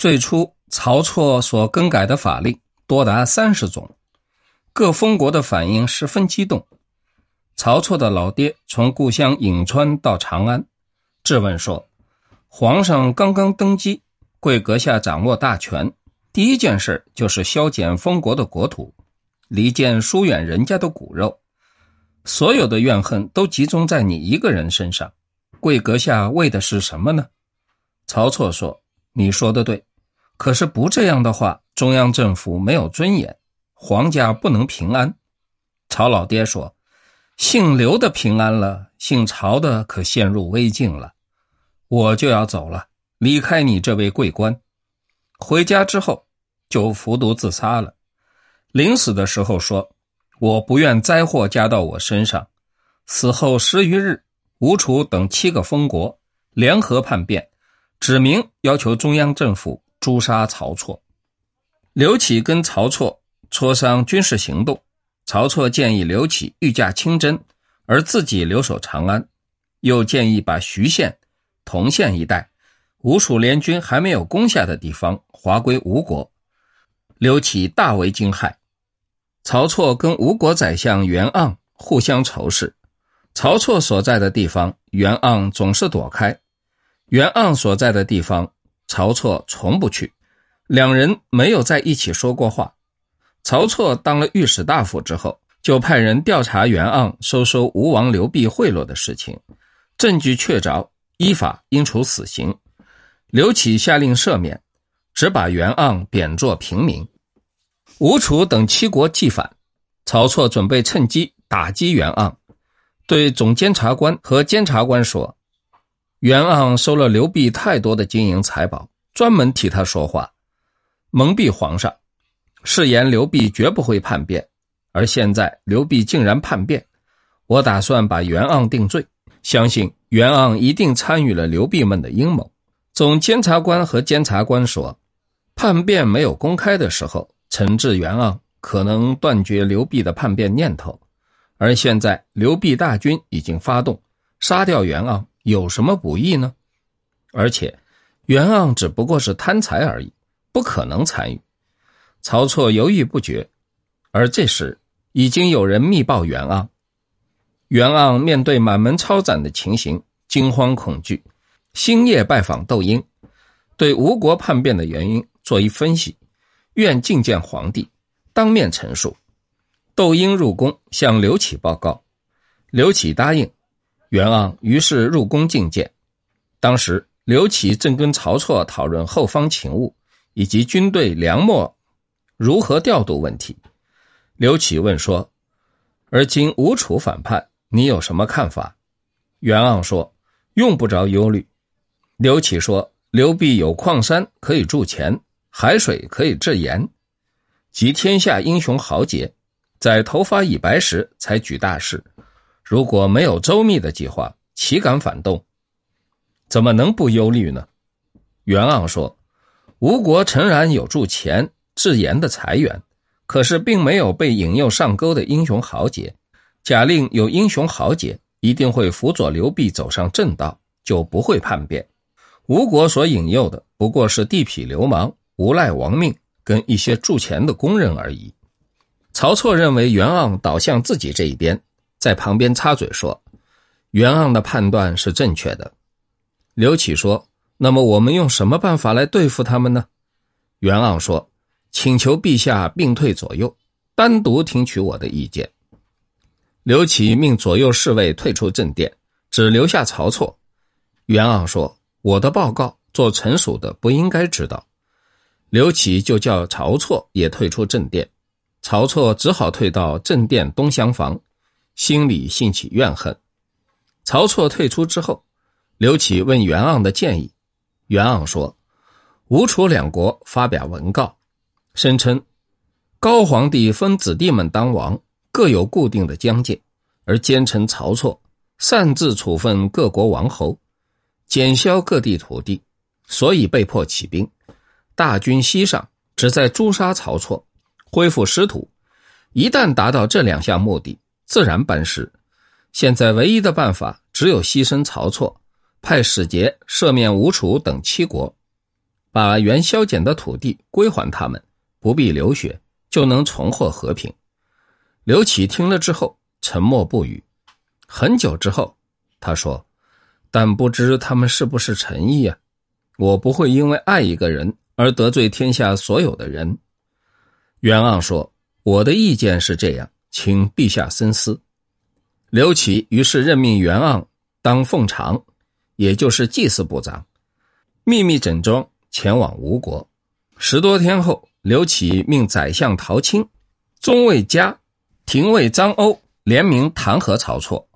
最初，曹错所更改的法令多达三十种，各封国的反应十分激动。曹错的老爹从故乡颍川到长安，质问说：“皇上刚刚登基，贵阁下掌握大权，第一件事就是削减封国的国土，离间疏远人家的骨肉，所有的怨恨都集中在你一个人身上。贵阁下为的是什么呢？”曹错说：“你说的对。”可是不这样的话，中央政府没有尊严，皇家不能平安。曹老爹说：“姓刘的平安了，姓曹的可陷入危境了。我就要走了，离开你这位贵官。”回家之后就服毒自杀了。临死的时候说：“我不愿灾祸加到我身上。”死后十余日，吴楚等七个封国联合叛变，指明要求中央政府。诛杀曹错，刘启跟曹错磋商军事行动。曹错建议刘启御驾亲征，而自己留守长安，又建议把徐县、同县一带吴楚联军还没有攻下的地方划归吴国。刘启大为惊骇。曹错跟吴国宰相袁盎互相仇视，曹错所在的地方，袁盎总是躲开；袁盎所在的地方。曹错从不去，两人没有在一起说过话。曹错当了御史大夫之后，就派人调查袁盎收收吴王刘濞贿赂的事情，证据确凿，依法应处死刑。刘启下令赦免，只把袁盎贬作平民。吴楚等七国既反，曹错准备趁机打击袁盎，对总监察官和监察官说。袁盎收了刘濞太多的金银财宝，专门替他说话，蒙蔽皇上，誓言刘濞绝不会叛变。而现在刘濞竟然叛变，我打算把袁盎定罪，相信袁盎一定参与了刘濞们的阴谋。总监察官和监察官说，叛变没有公开的时候，惩治袁盎可能断绝刘濞的叛变念头，而现在刘濞大军已经发动，杀掉袁盎。有什么不义呢？而且，袁盎只不过是贪财而已，不可能参与。曹错犹豫不决，而这时已经有人密报袁盎。袁盎面对满门抄斩的情形，惊慌恐惧，星夜拜访窦婴，对吴国叛变的原因做一分析，愿觐见皇帝，当面陈述。窦婴入宫向刘启报告，刘启答应。袁盎于是入宫觐见，当时刘启正跟曹错讨论后方勤务以及军队粮秣如何调度问题。刘启问说：“而今吴楚反叛，你有什么看法？”袁盎说：“用不着忧虑。”刘启说：“刘濞有矿山可以铸钱，海水可以制盐，集天下英雄豪杰，在头发已白时才举大事。”如果没有周密的计划，岂敢反动？怎么能不忧虑呢？袁盎说：“吴国诚然有铸钱、制盐的财源，可是并没有被引诱上钩的英雄豪杰。假令有英雄豪杰，一定会辅佐刘濞走上正道，就不会叛变。吴国所引诱的不过是地痞流氓、无赖亡命跟一些铸钱的工人而已。”曹错认为袁盎倒向自己这一边。在旁边插嘴说：“袁盎的判断是正确的。”刘启说：“那么我们用什么办法来对付他们呢？”袁盎说：“请求陛下并退左右，单独听取我的意见。”刘启命左右侍卫退出正殿，只留下曹错。袁盎说：“我的报告，做臣属的不应该知道。”刘启就叫曹错也退出正殿，曹错只好退到正殿东厢房。心里兴起怨恨。曹错退出之后，刘启问袁盎的建议。袁盎说：“吴楚两国发表文告，声称高皇帝分子弟们当王，各有固定的疆界，而奸臣曹错擅自处分各国王侯，减削各地土地，所以被迫起兵，大军西上，旨在诛杀曹错，恢复失土。一旦达到这两项目的。”自然班师。现在唯一的办法只有牺牲曹错，派使节赦免吴楚等七国。把元削减的土地归还他们，不必流血，就能重获和平。刘启听了之后沉默不语。很久之后，他说：“但不知他们是不是诚意啊？我不会因为爱一个人而得罪天下所有的人。”袁盎说：“我的意见是这样，请陛下深思。”刘启于是任命袁盎当奉常，也就是祭祀部长，秘密整装前往吴国。十多天后，刘启命宰相陶青、中尉嘉、廷尉张欧联名弹劾曹错，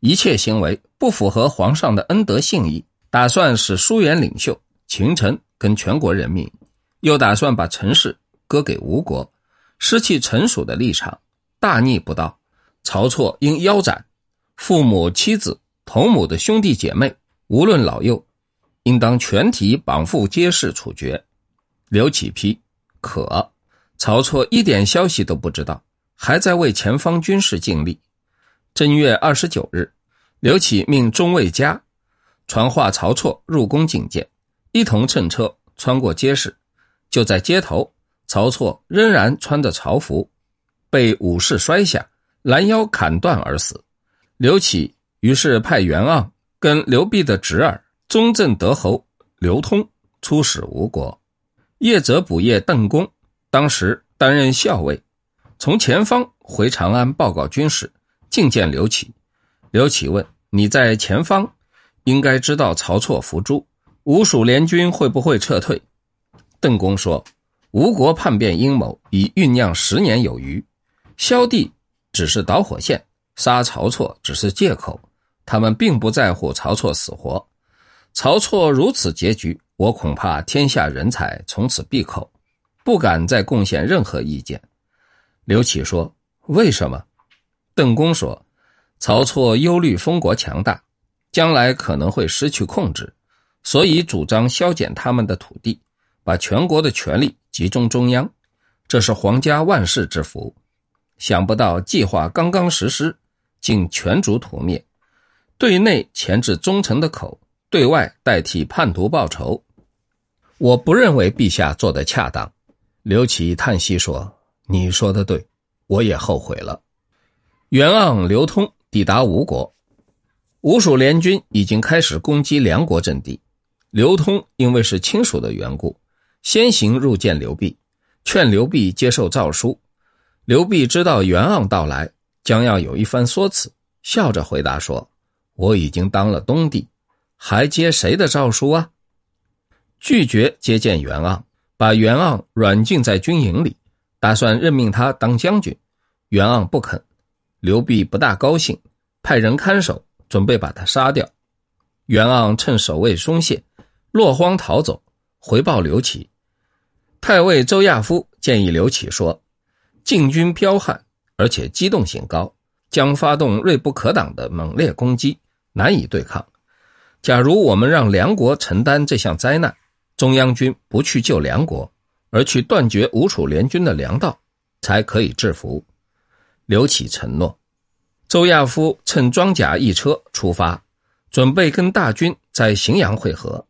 一切行为不符合皇上的恩德信义，打算使疏远领袖秦臣跟全国人民，又打算把陈氏割给吴国，失去臣属的立场，大逆不道。曹错应腰斩，父母、妻子、同母的兄弟姐妹，无论老幼，应当全体绑缚皆是处决。刘启批可，曹错一点消息都不知道，还在为前方军事尽力。正月二十九日，刘启命中尉嘉传话曹错入宫觐见，一同乘车穿过街市，就在街头，曹错仍然穿着朝服，被武士摔下。拦腰砍断而死，刘启于是派袁盎跟刘弼的侄儿中正德侯刘通出使吴国。叶泽补叶邓公当时担任校尉，从前方回长安报告军事，觐见刘启。刘启问：“你在前方，应该知道曹错伏诛，吴蜀联军会不会撤退？”邓公说：“吴国叛变阴谋已酝酿十年有余，萧帝。”只是导火线，杀曹错只是借口，他们并不在乎曹错死活。曹错如此结局，我恐怕天下人才从此闭口，不敢再贡献任何意见。刘启说：“为什么？”邓公说：“曹错忧虑封国强大，将来可能会失去控制，所以主张削减他们的土地，把全国的权力集中中央，这是皇家万世之福。”想不到计划刚刚实施，竟全族屠灭，对内钳制忠臣的口，对外代替叛徒报仇。我不认为陛下做得恰当。刘启叹息说：“你说的对，我也后悔了。”袁盎、刘通抵达吴国，吴蜀联军已经开始攻击梁国阵地。刘通因为是亲属的缘故，先行入见刘辟，劝刘辟接受诏书。刘弼知道袁盎到来，将要有一番说辞，笑着回答说：“我已经当了东帝，还接谁的诏书啊？”拒绝接见袁盎，把袁盎软禁在军营里，打算任命他当将军。袁盎不肯，刘弼不大高兴，派人看守，准备把他杀掉。袁盎趁守卫松懈，落荒逃走，回报刘启。太尉周亚夫建议刘启说。晋军剽悍，而且机动性高，将发动锐不可挡的猛烈攻击，难以对抗。假如我们让梁国承担这项灾难，中央军不去救梁国，而去断绝吴楚联军的粮道，才可以制服。刘启承诺。周亚夫乘装甲一车出发，准备跟大军在荥阳会合。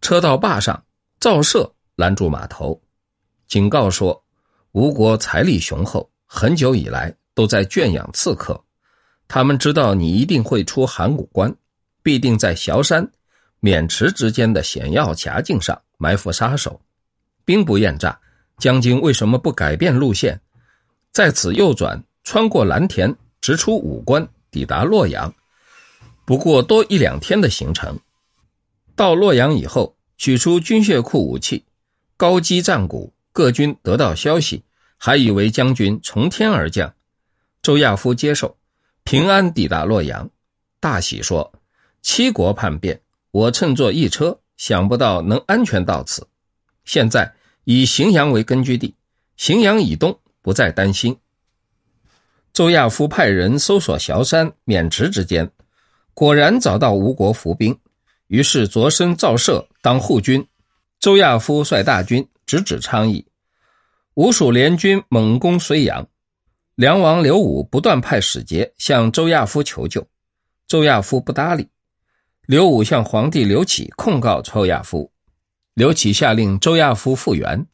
车到坝上，赵射拦住码头，警告说。吴国财力雄厚，很久以来都在圈养刺客。他们知道你一定会出函谷关，必定在崤山、渑池之间的险要夹境上埋伏杀手。兵不厌诈，将军为什么不改变路线，在此右转，穿过蓝田，直出武关，抵达洛阳？不过多一两天的行程。到洛阳以后，取出军械库武器，高击战鼓。各军得到消息，还以为将军从天而降。周亚夫接受，平安抵达洛阳，大喜说：“七国叛变，我乘坐一车，想不到能安全到此。现在以荥阳为根据地，荥阳以东不再担心。”周亚夫派人搜索崤山、渑池之间，果然找到吴国伏兵，于是擢升赵射当护军。周亚夫率大军。直指昌邑，吴蜀联军猛攻睢阳，梁王刘武不断派使节向周亚夫求救，周亚夫不搭理。刘武向皇帝刘启控告周亚夫，刘启下令周亚夫复原，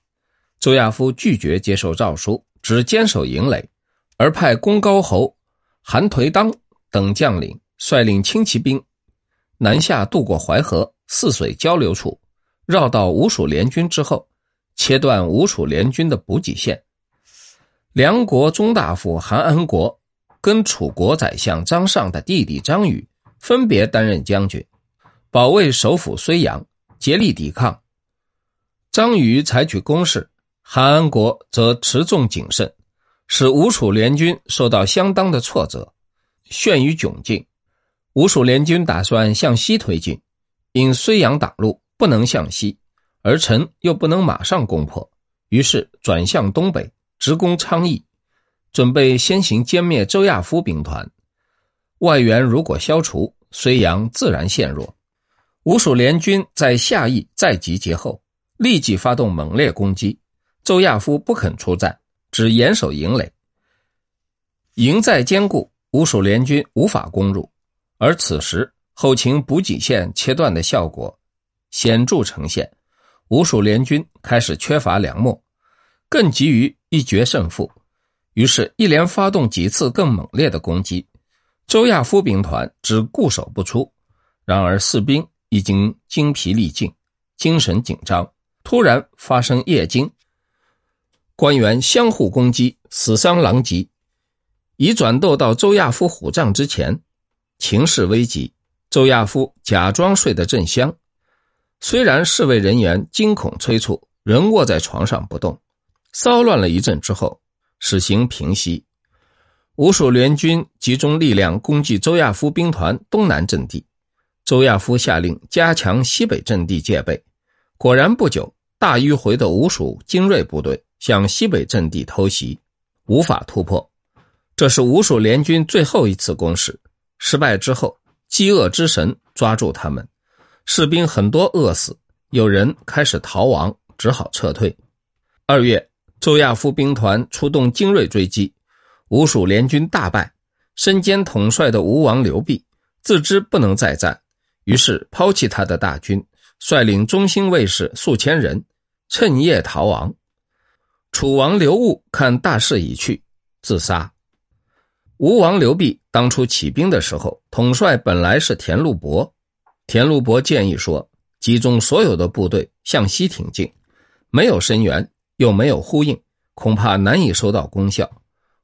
周亚夫拒绝接受诏书，只坚守营垒，而派功高侯韩颓当等将领率领轻骑兵南下渡过淮河泗水交流处，绕到吴蜀联军之后，切断吴楚联军的补给线。梁国中大夫韩安国跟楚国宰相张尚的弟弟张宇分别担任将军，保卫首府睢阳，竭力抵抗。张宇采取攻势，韩安国则持重谨慎，使吴楚联军受到相当的挫折，陷于窘境。吴楚联军打算向西推进，因睢阳挡路，不能向西，而陈又不能马上攻破，于是转向东北，直攻昌邑，准备先行歼灭周亚夫兵团。外援如果消除，睢阳自然陷弱。吴蜀联军在下邑再集结后。立即发动猛烈攻击，周亚夫不肯出战，只严守营垒。营寨坚固，吴蜀联军无法攻入。而此时后勤补给线切断的效果显著呈现，吴蜀联军开始缺乏粮秣，更急于一决胜负，于是，一连发动几次更猛烈的攻击。周亚夫兵团只固守不出，然而士兵已经精疲力尽，精神紧张。突然发生夜惊，官员相互攻击，死伤狼藉，已转斗到周亚夫虎帐之前，情势危急。周亚夫假装睡得正香，虽然侍卫人员惊恐催促，仍卧在床上不动。骚乱了一阵之后，事情平息。吴蜀联军集中力量攻击周亚夫兵团东南阵地，周亚夫下令加强西北阵地戒备，果然不久。大迂回的吴蜀精锐部队向西北阵地偷袭，无法突破。这是吴蜀联军最后一次攻势。失败之后，饥饿之神抓住他们，士兵很多饿死，有人开始逃亡，只好撤退。二月，周亚夫兵团出动精锐追击，吴蜀联军大败。身兼统帅的吴王刘濞自知不能再战，于是抛弃他的大军。率领中兴卫士数千人，趁夜逃亡。楚王刘戊看大势已去，自杀。吴王刘濞当初起兵的时候，统帅本来是田禄伯。田禄伯建议说：集中所有的部队向西挺进，没有声援，又没有呼应，恐怕难以收到功效。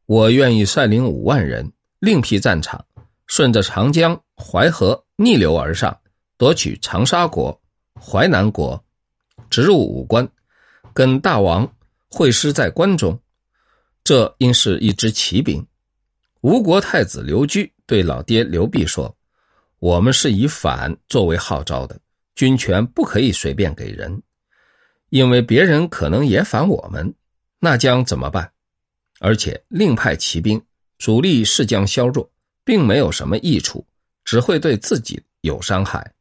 我愿意率领五万人，另辟战场，顺着长江、淮河逆流而上，夺取长沙国。淮南国，直入武关，跟大王会师在关中。这应是一支骑兵。吴国太子刘据对老爹刘濞说：“我们是以反作为号召的，军权不可以随便给人，因为别人可能也反我们，那将怎么办？而且另派骑兵，主力势将削弱，并没有什么益处，只会对自己有伤害。”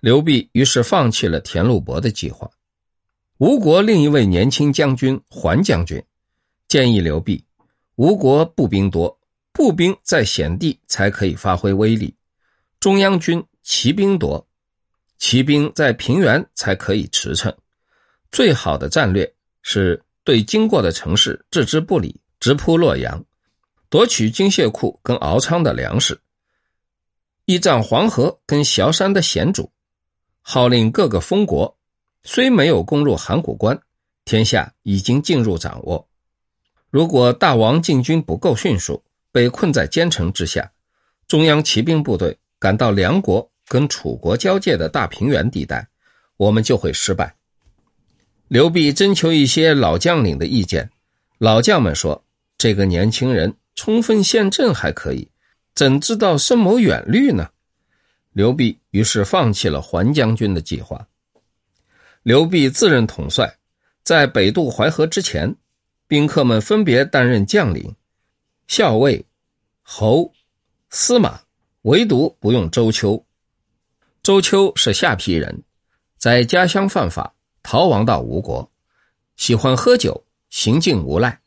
刘濞于是放弃了田禄伯的计划。吴国另一位年轻将军桓将军建议刘濞：吴国步兵多，步兵在险地才可以发挥威力；中央军骑兵多，骑兵在平原才可以驰骋。最好的战略是对经过的城市置之不理，直扑洛阳，夺取军械库跟敖仓的粮食，依仗黄河跟崤山的险阻。号令各个封国，虽没有攻入函谷关，天下已经进入掌握。如果大王进军不够迅速，被困在坚城之下，中央骑兵部队赶到梁国跟楚国交界的大平原地带，我们就会失败。刘濞征求一些老将领的意见，老将们说：“这个年轻人冲锋陷阵还可以，怎知道深谋远虑呢？”刘濞于是放弃了桓将军的计划。刘濞自任统帅，在北渡淮河之前，宾客们分别担任将领、校尉、侯、司马，唯独不用周丘。周丘是下邳人，在家乡犯法，逃亡到吴国，喜欢喝酒，行径无赖。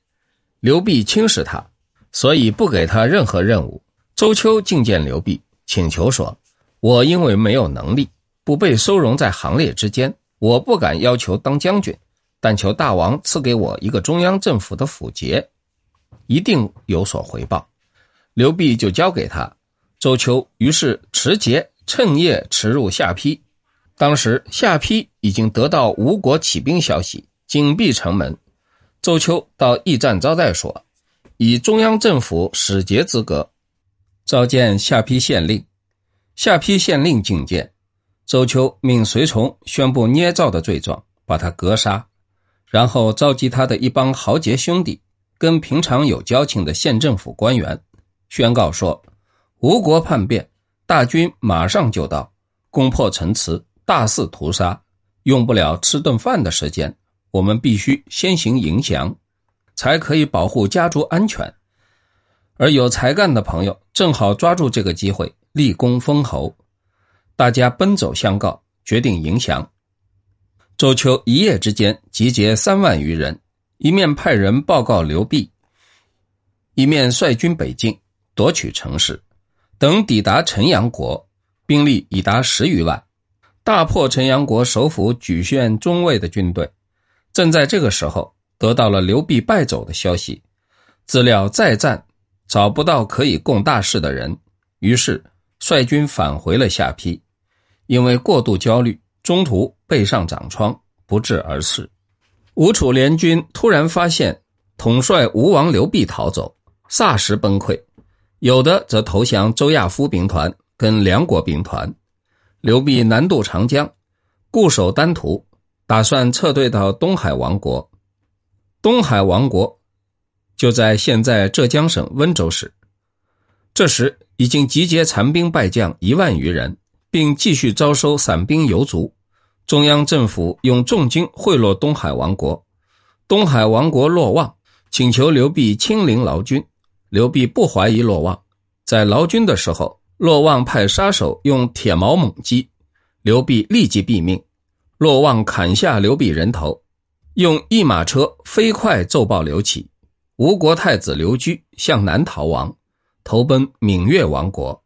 刘濞轻视他，所以不给他任何任务。周丘觐见刘濞，请求说。我因为没有能力，不被收容在行列之间，我不敢要求当将军，但求大王赐给我一个中央政府的府节，一定有所回报。”刘弼就交给他。周丘于是持节趁夜驰入下邳。当时下邳已经得到吴国起兵消息，紧闭城门。周丘到驿站招待所，以中央政府使节资格召见下邳县令。下邳县令觐见，周丘命随从宣布捏造的罪状，把他格杀，然后召集他的一帮豪杰兄弟，跟平常有交情的县政府官员，宣告说：吴国叛变，大军马上就到，攻破城池。大肆屠杀，用不了吃顿饭的时间。我们必须先行迎降，才可以保护家族安全。而有才干的朋友正好抓住这个机会立功封侯，大家奔走相告，决定迎降。周丘一夜之间集结三万余人，一面派人报告刘弼，一面率军北进，夺取城市。等抵达陈阳国，兵力已达十余万。大破陈阳国首府莒县中尉的军队，正在这个时候得到了刘弼败走的消息。资料再战，找不到可以共大事的人，于是率军返回了下邳。因为过度焦虑，中途背上长疮，不治而逝。吴楚联军突然发现统帅吴王刘弼逃走，霎时崩溃，有的则投降周亚夫兵团跟梁国兵团。刘弼南渡长江，固守丹徒，打算撤退到东海王国。东海王国就在现在浙江省温州市。这时已经集结残兵败将一万余人，并继续招收散兵游卒。中央政府用重金贿赂东海王国，东海王国落望，请求刘弼亲临劳军。刘辟不怀疑骆望，在劳军的时候。骆望派杀手用铁矛猛击，刘辟立即毙命。骆望砍下刘辟人头，用一马车飞快奏报刘启。吴国太子刘居向南逃亡，投奔闽越王国。